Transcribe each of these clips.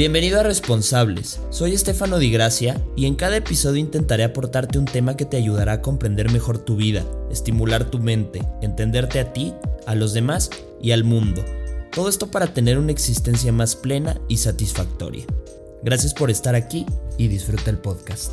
Bienvenido a Responsables, soy Estefano Di Gracia y en cada episodio intentaré aportarte un tema que te ayudará a comprender mejor tu vida, estimular tu mente, entenderte a ti, a los demás y al mundo. Todo esto para tener una existencia más plena y satisfactoria. Gracias por estar aquí y disfruta el podcast.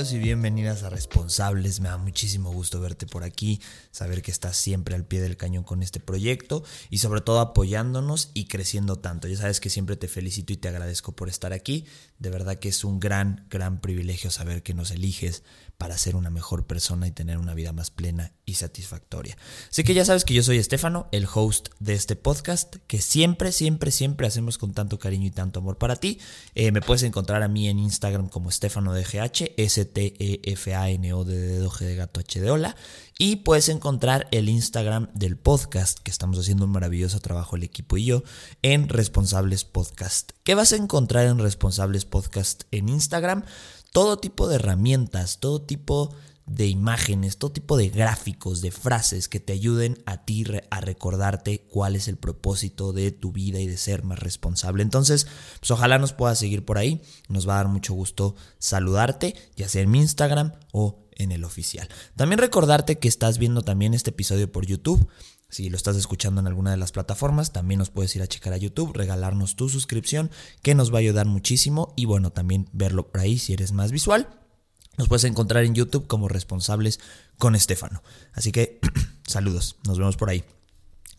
Y bienvenidas a Responsables. Me da muchísimo gusto verte por aquí, saber que estás siempre al pie del cañón con este proyecto y sobre todo apoyándonos y creciendo tanto. Ya sabes que siempre te felicito y te agradezco por estar aquí. De verdad que es un gran, gran privilegio saber que nos eliges para ser una mejor persona y tener una vida más plena y satisfactoria. Así que ya sabes que yo soy Estefano, el host de este podcast, que siempre, siempre, siempre hacemos con tanto cariño y tanto amor para ti. Eh, me puedes encontrar a mí en Instagram como Estefano DGH, S-T-E-F-A-N-O de dedo G de gato H de hola. Y puedes encontrar el Instagram del podcast, que estamos haciendo un maravilloso trabajo el equipo y yo, en Responsables Podcast. ¿Qué vas a encontrar en Responsables Podcast en Instagram? todo tipo de herramientas, todo tipo imágenes, todo tipo de gráficos, de frases que te ayuden a ti a recordarte cuál es el propósito de tu vida y de ser más responsable. Entonces, pues ojalá nos puedas seguir por ahí. Nos va a dar mucho gusto saludarte, ya sea en mi Instagram o en el oficial. También recordarte que estás viendo también este episodio por YouTube. Si lo estás escuchando en alguna de las plataformas, también nos puedes ir a checar a YouTube, regalarnos tu suscripción, que nos va a ayudar muchísimo. Y bueno, también verlo por ahí si eres más visual. Nos puedes encontrar en YouTube como responsables con Estefano. Así que saludos, nos vemos por ahí.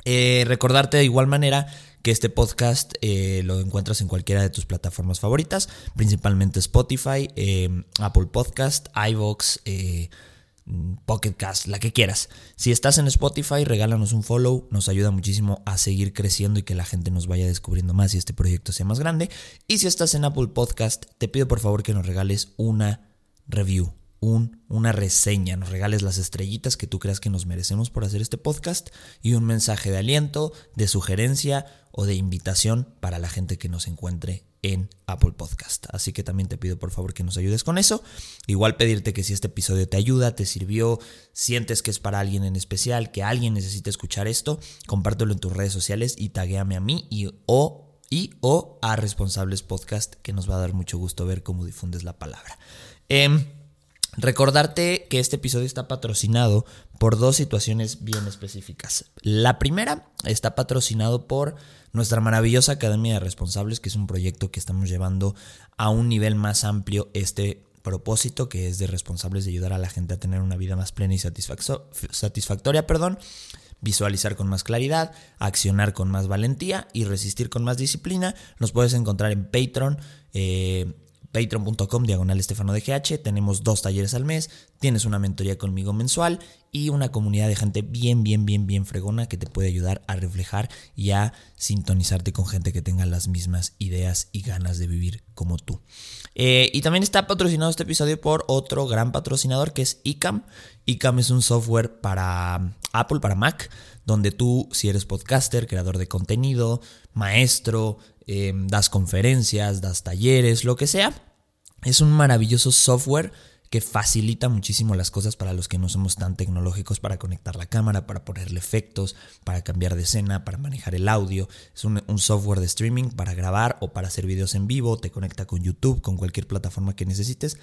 Eh, recordarte de igual manera que este podcast eh, lo encuentras en cualquiera de tus plataformas favoritas, principalmente Spotify, eh, Apple Podcast, iVoox, Pocket Cast, la que quieras. Si estás en Spotify, regálanos un follow, nos ayuda muchísimo a seguir creciendo y que la gente nos vaya descubriendo más y este proyecto sea más grande. Y si estás en Apple Podcast, te pido por favor que nos regales una review, un, una reseña, nos regales las estrellitas que tú creas que nos merecemos por hacer este podcast y un mensaje de aliento, de sugerencia o de invitación para la gente que nos encuentre en Apple Podcast. Así que también te pido por favor que nos ayudes con eso. Igual pedirte que si este episodio te ayuda, te sirvió, sientes que es para alguien en especial, que alguien necesita escuchar esto, compártelo en tus redes sociales y taguéame a mí y o, y, o a Responsables Podcast, que nos va a dar mucho gusto ver cómo difundes la palabra. Em, recordarte que este episodio está patrocinado por dos situaciones bien específicas. La primera está patrocinado por nuestra maravillosa Academia de Responsables, que es un proyecto que estamos llevando a un nivel más amplio este propósito que es de responsables de ayudar a la gente a tener una vida más plena y satisfactoria, perdón, visualizar con más claridad, accionar con más valentía y resistir con más disciplina. Nos puedes encontrar en Patreon. Eh, patreon.com diagonal Estefano GH. Tenemos dos talleres al mes, tienes una mentoría conmigo mensual y una comunidad de gente bien, bien, bien, bien fregona que te puede ayudar a reflejar y a sintonizarte con gente que tenga las mismas ideas y ganas de vivir como tú. Eh, y también está patrocinado este episodio por otro gran patrocinador que es ICAM. ICAM es un software para Apple, para Mac, donde tú, si eres podcaster, creador de contenido, maestro, Em, das conferencias, das talleres, lo que sea. Es un maravilloso software que facilita muchísimo las cosas para los que no somos tan tecnológicos para conectar la cámara, para ponerle efectos, para cambiar de escena, para manejar el audio. Es un, software de streaming para grabar o para hacer videos en vivo, te conecta con YouTube, con cualquier plataforma que necesites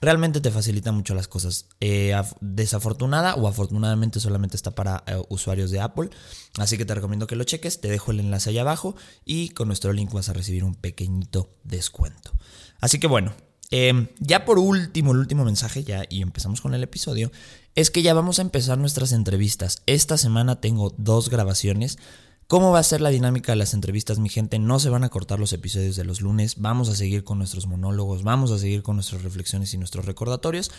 realmente te facilita mucho las cosas. Eh, desafortunada o afortunadamente solamente está para eh, usuarios de Apple. Así que te recomiendo que lo cheques. Te dejo el enlace ahí abajo y con nuestro link vas a recibir un pequeñito descuento. Así que bueno, em, ya por último, el último mensaje ya y empezamos con el episodio. Es que ya vamos a empezar nuestras entrevistas. Esta semana tengo dos grabaciones. ¿Cómo va a ser la dinámica de las entrevistas, mi gente? No se van a cortar los episodios de los lunes, vamos a seguir con nuestros monólogos, vamos a seguir con nuestras reflexiones y nuestros recordatorios,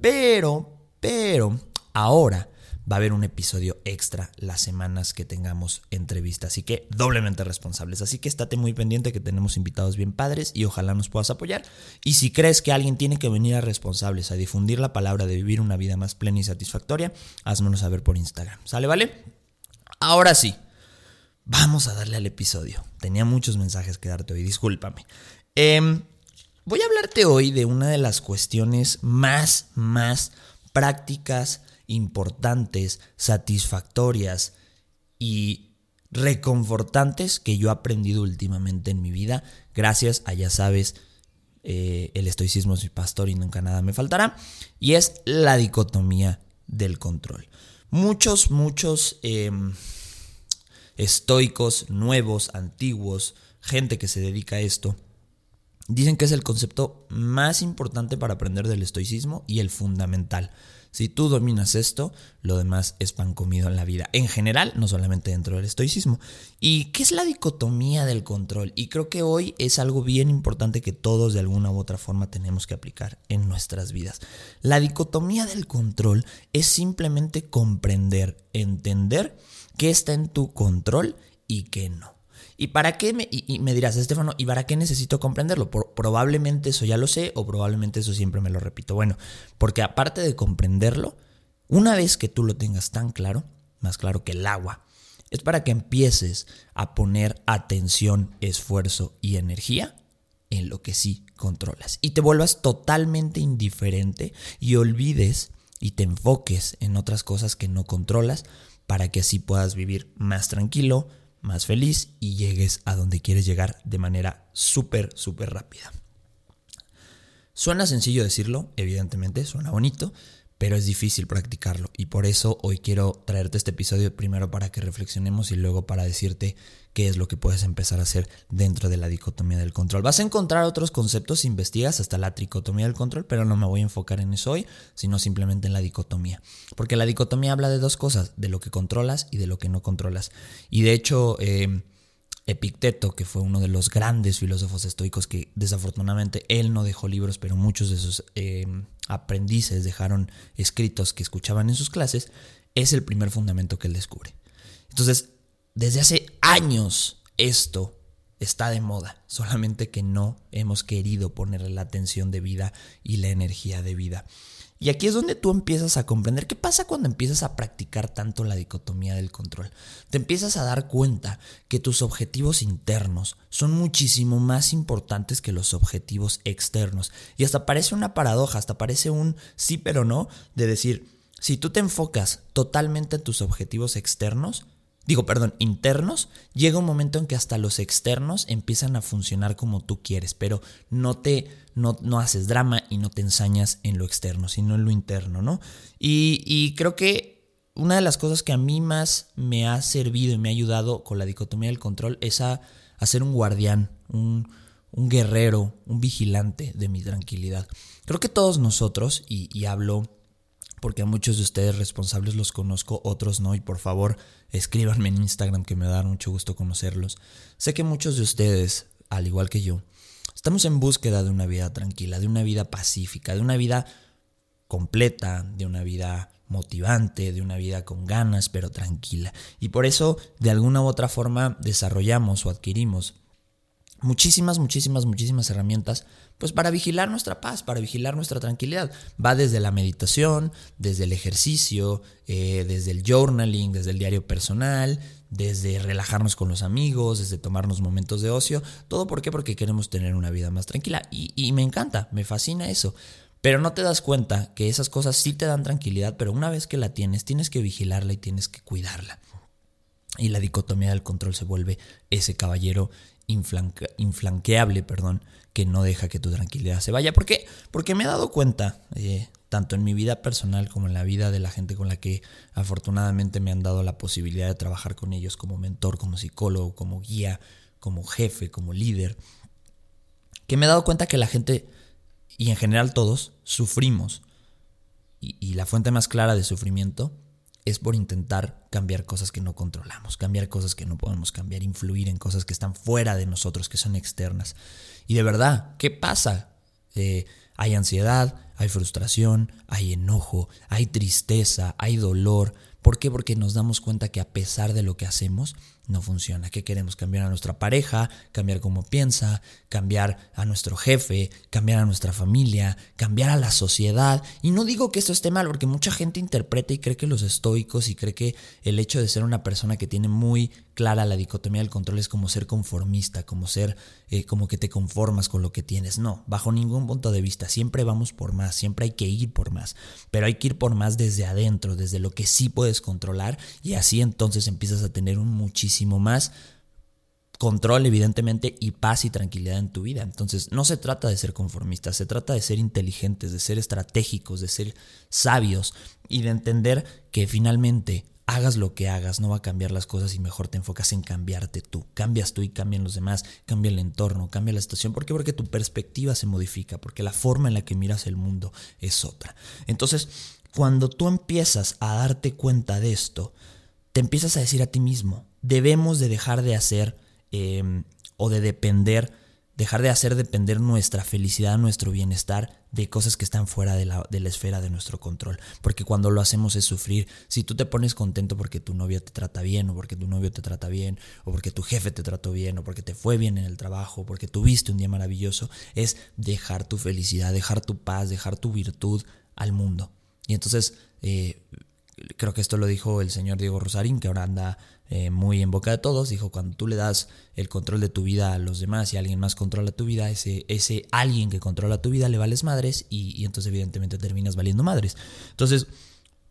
pero, pero, ahora va a haber un episodio extra las semanas que tengamos entrevistas, así que doblemente responsables. Así que estate muy pendiente que tenemos invitados bien padres y ojalá nos puedas apoyar. Y si crees que alguien tiene que venir a responsables a difundir la palabra de vivir una vida más plena y satisfactoria, házmenos saber por Instagram. ¿Sale, vale? Ahora sí. Vamos a darle al episodio. Tenía muchos mensajes que darte hoy, discúlpame. Em, voy a hablarte hoy de una de las cuestiones más, más prácticas, importantes, satisfactorias y reconfortantes que yo he aprendido últimamente en mi vida, gracias a, ya sabes, eh, el estoicismo es mi pastor y nunca nada me faltará, y es la dicotomía del control. Muchos, muchos em, estoicos nuevos, antiguos, gente que se dedica a esto, dicen que es el concepto más importante para aprender del estoicismo y el fundamental. Si tú dominas esto, lo demás es pan comido en la vida. En general, no solamente dentro del estoicismo. ¿Y qué es la dicotomía del control? Y creo que hoy es algo bien importante que todos de alguna u otra forma tenemos que aplicar en nuestras vidas. La dicotomía del control es simplemente comprender, entender qué está en tu control y qué no. ¿Y para qué me, y, me dirás, Estefano, ¿y para qué necesito comprenderlo? probablemente eso ya lo sé o probablemente eso siempre me lo repito. Bueno, porque aparte de comprenderlo, una vez que tú lo tengas tan claro, más claro que el agua, es para que empieces a poner atención, esfuerzo y energía en lo que sí controlas. Y te vuelvas totalmente indiferente y olvides y te enfoques en otras cosas que no controlas para que así puedas vivir más tranquilo, más feliz y llegues a donde quieres llegar de manera súper, súper rápida. Suena sencillo decirlo, evidentemente, suena bonito, pero es difícil practicarlo y por eso hoy quiero traerte este episodio primero para que reflexionemos y luego para decirte qué es lo que puedes empezar a hacer dentro de la dicotomía del control. Vas a encontrar otros conceptos, investigas hasta la tricotomía del control, pero no me voy a enfocar en eso hoy, sino simplemente en la dicotomía. Porque la dicotomía habla de dos cosas, de lo que controlas y de lo que no controlas. Y de hecho... Eh, Epicteto, que fue uno de los grandes filósofos estoicos que desafortunadamente él no dejó libros, pero muchos de sus eh, aprendices dejaron escritos que escuchaban en sus clases, es el primer fundamento que él descubre. Entonces, desde hace años esto está de moda, solamente que no hemos querido ponerle la atención de vida y la energía de vida. Y aquí es donde tú empiezas a comprender qué pasa cuando empiezas a practicar tanto la dicotomía del control. Te empiezas a dar cuenta que tus objetivos internos son muchísimo más importantes que los objetivos externos. Y hasta parece una paradoja, hasta parece un sí pero no de decir, si tú te enfocas totalmente en tus objetivos externos, digo, perdón, internos, llega un momento en que hasta los externos empiezan a funcionar como tú quieres, pero no te, no, no haces drama y no te ensañas en lo externo, sino en lo interno, ¿no? Y, y creo que una de las cosas que a mí más me ha servido y me ha ayudado con la dicotomía del control es a, ser un guardián, un, un, guerrero, un vigilante de mi tranquilidad. Creo que todos nosotros, y hablo porque a muchos de ustedes responsables los conozco, otros no, y por favor escríbanme en Instagram que me da mucho gusto conocerlos. Sé que muchos de ustedes, al igual que yo, estamos en búsqueda de una vida tranquila, de una vida pacífica, de una vida completa, de una vida motivante, de una vida con ganas, pero tranquila. Y por eso, de alguna u otra forma, desarrollamos o adquirimos muchísimas, muchísimas, muchísimas herramientas, pues para vigilar nuestra paz, para vigilar nuestra tranquilidad. Va desde la meditación, desde el ejercicio, eh, desde el journaling, desde el diario personal, desde relajarnos con los amigos, desde tomarnos momentos de ocio. ¿Todo? Porque queremos tener una vida más tranquila. Y, y me encanta, me fascina eso. Pero no te das cuenta que esas cosas sí te dan tranquilidad, pero una vez que la tienes, tienes que vigilarla y tienes que cuidarla. Y la dicotomía del control se vuelve ese caballero inflanqueable, perdón, que no deja que tu tranquilidad se vaya. ¿Por qué? Porque me he dado cuenta, eh, tanto en mi vida personal como en la vida de la gente con la que afortunadamente me han dado la posibilidad de trabajar con ellos como mentor, como psicólogo, como guía, como jefe, como líder, que me he dado cuenta que la gente, y en general todos, sufrimos. y la fuente más clara de sufrimiento es por intentar cambiar cosas que no controlamos, cambiar cosas que no podemos cambiar, influir en cosas que están fuera de nosotros, que son externas. Y de verdad, ¿qué pasa? Eh, hay ansiedad, hay frustración, hay enojo, hay tristeza, hay dolor. ¿Por qué? Porque nos damos cuenta que a pesar de lo que hacemos, no funciona. ¿Qué queremos? Cambiar a nuestra pareja, cambiar cómo piensa, cambiar a nuestro jefe, cambiar a nuestra familia, cambiar a la sociedad. Y no digo que esto esté mal, porque mucha gente interpreta y cree que los estoicos y cree que el hecho de ser una persona que tiene muy clara la dicotomía del control es como ser conformista, como ser eh, como que te conformas con lo que tienes. No, bajo ningún punto de vista. Siempre vamos por más, siempre hay que ir por más. Pero hay que ir por más desde adentro, desde lo que sí puedes controlar y así entonces empiezas a tener un muchísimo más control, evidentemente, y paz y tranquilidad en tu vida. Entonces, no se trata de ser conformistas, se trata de ser inteligentes, de ser estratégicos, de ser sabios y de entender que finalmente hagas lo que hagas, no va a cambiar las cosas y mejor te enfocas en cambiarte tú. Cambias tú y cambian los demás, cambia el entorno, cambia la situación. ¿Por qué? Porque tu perspectiva se modifica, porque la forma en la que miras el mundo es otra. Entonces, cuando tú empiezas a darte cuenta de esto, te empiezas a decir a ti mismo, debemos de dejar de hacer Em, o de depender, dejar de hacer depender nuestra felicidad, nuestro bienestar de cosas que están fuera de la, de la esfera de nuestro control. Porque cuando lo hacemos es sufrir. Si tú te pones contento porque tu novia te trata bien, o porque tu novio te trata bien, o porque tu jefe te trató bien, o porque te fue bien en el trabajo, porque tuviste un día maravilloso, es dejar tu felicidad, dejar tu paz, dejar tu virtud al mundo. Y entonces, eh, creo que esto lo dijo el señor Diego Rosarín, que ahora anda eh, muy en boca de todos, dijo, cuando tú le das el control de tu vida a los demás y alguien más controla tu vida, ese, ese alguien que controla tu vida le vales madres y, entonces evidentemente terminas valiendo madres. Entonces,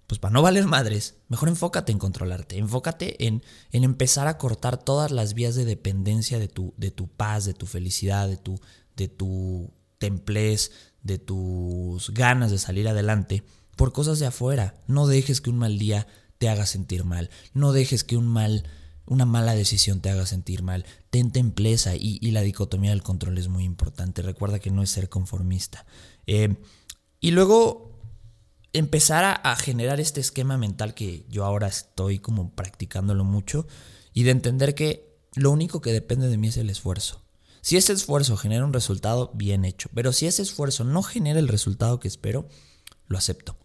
pues para no valer madres, mejor enfócate en controlarte, enfócate en, en empezar a cortar todas las vías de dependencia de tu, de tu paz, de tu felicidad, de tu, de tu templez, de tus ganas de salir adelante por cosas de afuera. No dejes que un mal día te haga sentir mal. No dejes que un mal, una mala decisión te haga sentir mal. Ten templeza y, la dicotomía del control es muy importante. Recuerda que no es ser conformista. Eh, y luego empezar a, a, generar este esquema mental que yo ahora estoy como practicándolo mucho y de entender que lo único que depende de mí es el esfuerzo. Si ese esfuerzo genera un resultado, bien hecho. Pero si ese esfuerzo no genera el resultado que espero, lo acepto.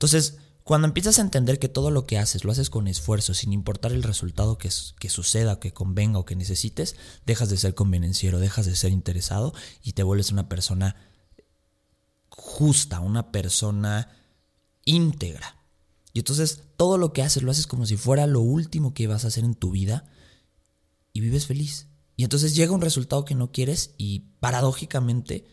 Entonces, cuando empiezas a entender que todo lo que haces lo haces con esfuerzo, sin importar el resultado que, suceda, que convenga o que necesites, dejas de ser convenenciero, dejas de ser interesado y te vuelves una persona justa, una persona íntegra. Y entonces todo lo que haces lo haces como si fuera lo último que vas a hacer en tu vida y vives feliz. Y entonces llega un resultado que no quieres y paradójicamente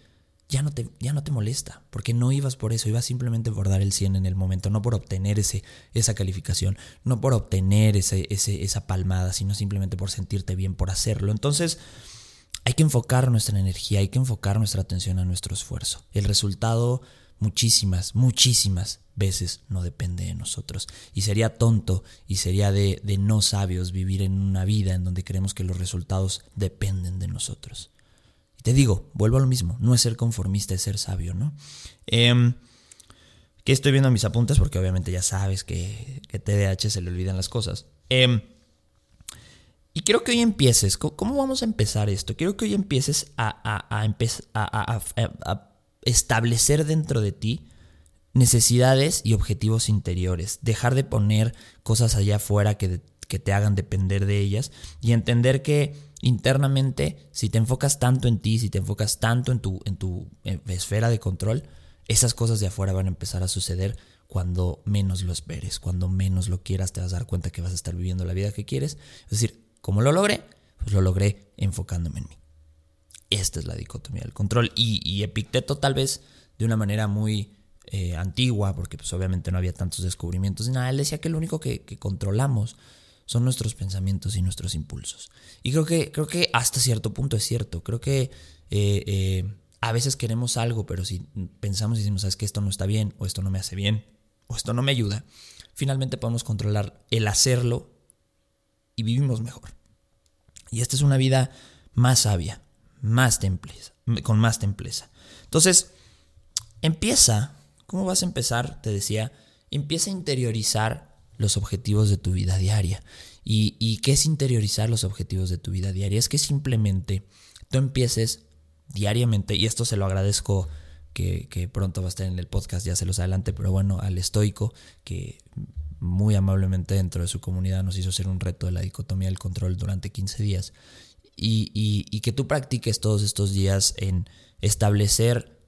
ya no te, ya no te molesta, porque no ibas por eso, ibas simplemente por dar el 100 en el momento, no por obtener ese, esa calificación, no por obtener ese, ese, esa palmada, sino simplemente por sentirte bien, por hacerlo. Entonces, hay que enfocar nuestra energía, hay que enfocar nuestra atención a nuestro esfuerzo. El resultado muchísimas, muchísimas veces no depende de nosotros. Y sería tonto y sería de, de no sabios vivir en una vida en donde creemos que los resultados dependen de nosotros. Te digo, vuelvo a lo mismo, no es ser conformista, es ser sabio, ¿no? Eh, que estoy viendo mis apuntes porque obviamente ya sabes que, que TDAH se le olvidan las cosas. Em, y quiero que hoy empieces, ¿cómo vamos a empezar esto? Quiero que hoy empieces a, a, establecer dentro de ti necesidades y objetivos interiores. Dejar de poner cosas allá afuera que, que te hagan depender de ellas y entender que internamente, si te enfocas tanto en ti, si te enfocas tanto en tu, en tu esfera de control, esas cosas de afuera van a empezar a suceder cuando menos lo esperes, cuando menos lo quieras, te vas a dar cuenta que vas a estar viviendo la vida que quieres. Es decir, ¿cómo lo logré? Pues lo logré enfocándome en mí. Esta es la dicotomía del control. Y, Epicteto tal vez de una manera muy eh, antigua, porque pues obviamente no había tantos descubrimientos ni nada, él decía que lo único que, que controlamos son nuestros pensamientos y nuestros impulsos. Y creo que, creo que hasta cierto punto es cierto. Creo que eh, eh, a veces queremos algo, pero si pensamos y decimos, sabes que esto no está bien, o esto no me hace bien, o esto no me ayuda, finalmente podemos controlar el hacerlo y vivimos mejor. Y esta es una vida más sabia, más templeza, con más templeza. Entonces, empieza, ¿cómo vas a empezar? Te decía, empieza a interiorizar los objetivos de tu vida diaria. ¿Y, qué es interiorizar los objetivos de tu vida diaria? Es que simplemente tú empieces diariamente, y esto se lo agradezco que, que, pronto va a estar en el podcast, ya se los adelante, pero bueno, al estoico, que muy amablemente dentro de su comunidad nos hizo hacer un reto de la dicotomía del control durante 15 días. Y, y que tú practiques todos estos días en establecer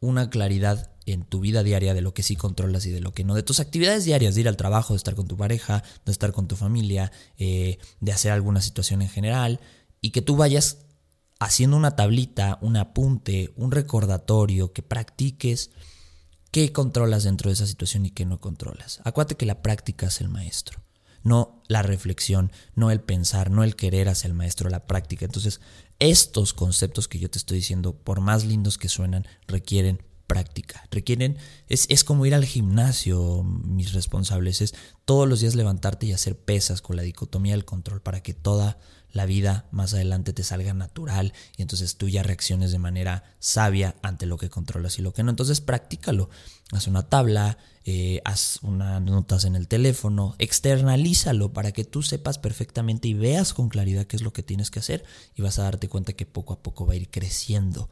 una claridad en tu vida diaria de lo que sí controlas y de lo que no, de tus actividades diarias, de ir al trabajo, de estar con tu pareja, de estar con tu familia, eh, de hacer alguna situación en general, y que tú vayas haciendo una tablita, un apunte, un recordatorio, que practiques qué controlas dentro de esa situación y qué no controlas. Acuérdate que la práctica es el maestro. No la reflexión, no el pensar, no el querer hacia el maestro, la práctica. Entonces, estos conceptos que yo te estoy diciendo, por más lindos que suenan, requieren práctica. Requieren, es, es, como ir al gimnasio, mis responsables, es todos los días levantarte y hacer pesas con la dicotomía del control para que toda la vida más adelante te salga natural y entonces tú ya reacciones de manera sabia ante lo que controlas y lo que no. Entonces practícalo. Haz una tabla, eh, haz unas notas en el teléfono, externalízalo para que tú sepas perfectamente y veas con claridad qué es lo que tienes que hacer y vas a darte cuenta que poco a poco va a ir creciendo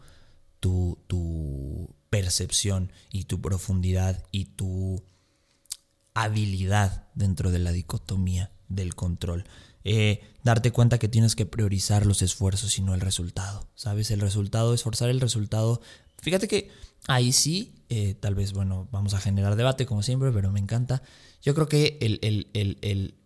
tu, tu percepción y tu profundidad y tu habilidad dentro de la dicotomía del control. Eh, darte cuenta que tienes que priorizar los esfuerzos y no el resultado. ¿Sabes? El resultado, esforzar el resultado. Fíjate que ahí sí, eh, tal vez, bueno, vamos a generar debate como siempre, pero me encanta. Yo creo que el, el, el,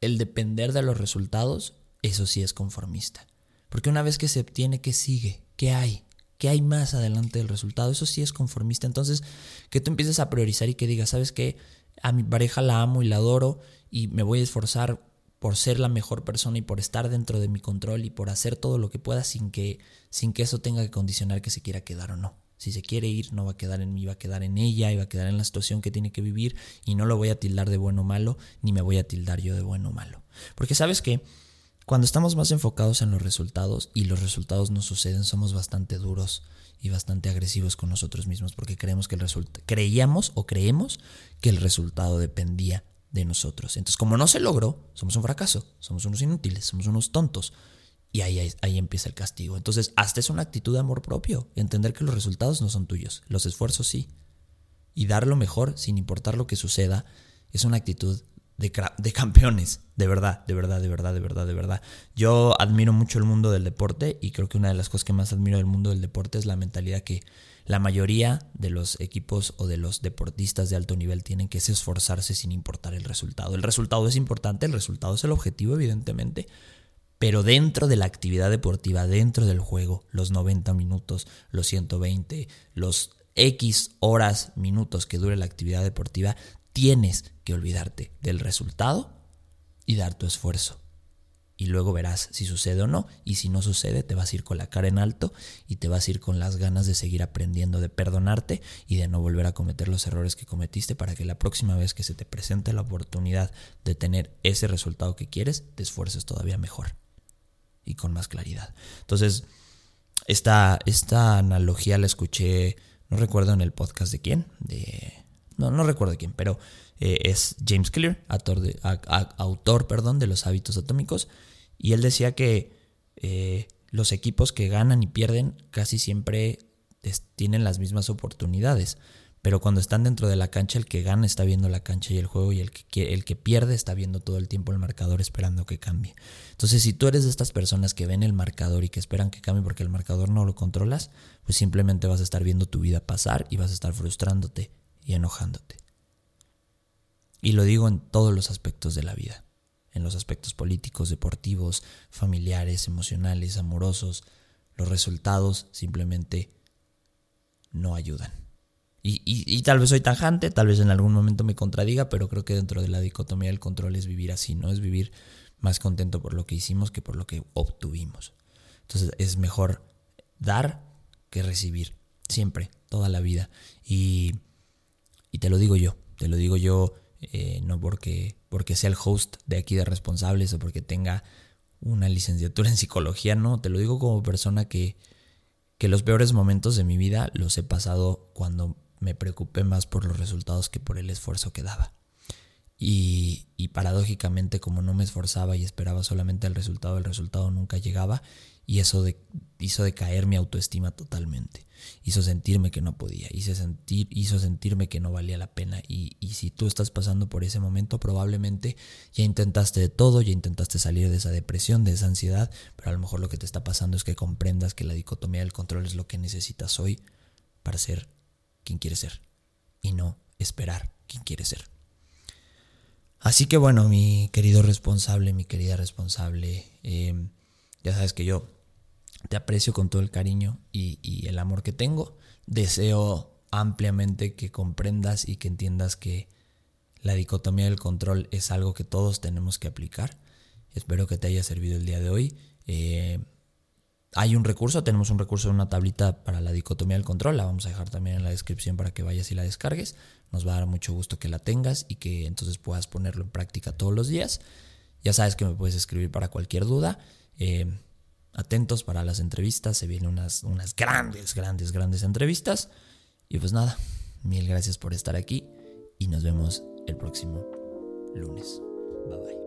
el depender de los resultados, eso sí es conformista. Porque una vez que se obtiene, ¿qué sigue? ¿Qué hay? ¿Qué hay más adelante del resultado? Eso sí es conformista. Entonces, que tú empieces a priorizar y que digas, ¿sabes qué? A mi pareja la amo y la adoro y me voy a esforzar por ser la mejor persona y por estar dentro de mi control y por hacer todo lo que pueda sin que, sin que eso tenga que condicionar que se quiera quedar o no. Si se quiere ir, no va a quedar en mí, va a quedar en ella y va a quedar en la situación que tiene que vivir y no lo voy a tildar de bueno o malo, ni me voy a tildar yo de bueno o malo. Porque sabes que cuando estamos más enfocados en los resultados y los resultados no suceden, somos bastante duros y bastante agresivos con nosotros mismos porque creemos que el creíamos o creemos que el resultado dependía de nosotros. Entonces, como no se logró, somos un fracaso, somos unos inútiles, somos unos tontos. Y ahí, ahí, empieza el castigo. Entonces, hasta es una actitud de amor propio, entender que los resultados no son tuyos, los esfuerzos sí. Y dar lo mejor sin importar lo que suceda es una actitud de, de, campeones, de verdad, de verdad, de verdad, de verdad, de verdad. Yo admiro mucho el mundo del deporte y creo que una de las cosas que más admiro del mundo del deporte es la mentalidad que la mayoría de los equipos o de los deportistas de alto nivel tienen que esforzarse sin importar el resultado. El resultado es importante, el resultado es el objetivo, evidentemente, pero dentro de la actividad deportiva, dentro del juego, los 90 minutos, los 120, los X horas, minutos que dure la actividad deportiva, tienes que olvidarte del resultado y dar tu esfuerzo y luego verás si sucede o no. Y si no sucede, te vas a ir con la cara en alto y te vas a ir con las ganas de seguir aprendiendo, de perdonarte y de no volver a cometer los errores que cometiste para que la próxima vez que se te presente la oportunidad de tener ese resultado que quieres, te esfuerces todavía mejor y con más claridad. Entonces, esta, esta analogía la escuché, no recuerdo en el podcast de quién, de... No, no recuerdo quién, pero eh, es James Clear, autor, de, autor perdón, de los hábitos atómicos, y él decía que eh, los equipos que ganan y pierden casi siempre tienen las mismas oportunidades, pero cuando están dentro de la cancha el que gana está viendo la cancha y el juego y el que, el que pierde está viendo todo el tiempo el marcador esperando que cambie. Entonces si tú eres de estas personas que ven el marcador y que esperan que cambie porque el marcador no lo controlas, pues simplemente vas a estar viendo tu vida pasar y vas a estar frustrándote y enojándote. Y lo digo en todos los aspectos de la vida, en los aspectos políticos, deportivos, familiares, emocionales, amorosos. Los resultados simplemente no ayudan. Y, tal vez soy tajante, tal vez en algún momento me contradiga, pero creo que dentro de la dicotomía del control es vivir así, ¿no? Es vivir más contento por lo que hicimos que por lo que obtuvimos. Entonces es mejor dar que recibir, siempre, toda la vida. Y, y te lo digo yo, te lo digo yo eh, no porque, porque sea el host de aquí de responsables o porque tenga una licenciatura en psicología, no, te lo digo como persona que, que los peores momentos de mi vida los he pasado cuando me preocupé más por los resultados que por el esfuerzo que daba. Y, y, paradójicamente como no me esforzaba y esperaba solamente el resultado, el resultado nunca llegaba y eso de, hizo decaer mi autoestima totalmente. Hizo sentirme que no podía, hizo, sentir, hizo sentirme que no valía la pena. Y, y si tú estás pasando por ese momento, probablemente ya intentaste de todo, ya intentaste salir de esa depresión, de esa ansiedad, pero a lo mejor lo que te está pasando es que comprendas que la dicotomía del control es lo que necesitas hoy para ser quien quieres ser y no esperar quien quieres ser. Así que bueno, mi querido responsable, mi querida responsable, eh, ya sabes que yo te aprecio con todo el cariño y, el amor que tengo. Deseo ampliamente que comprendas y que entiendas que La dicotomía del control es algo que todos tenemos que aplicar. Espero que te haya servido el día de hoy. Eh, hay un recurso, tenemos un recurso en una tablita para la dicotomía del control, la vamos a dejar también en la descripción para que vayas y la descargues. Nos va a dar mucho gusto que la tengas y que entonces puedas ponerlo en práctica todos los días. Ya sabes que me puedes escribir para cualquier duda. Eh, atentos para las entrevistas, se vienen unas, unas grandes, grandes, grandes entrevistas. Y pues nada, mil gracias por estar aquí y nos vemos el próximo lunes. Bye bye.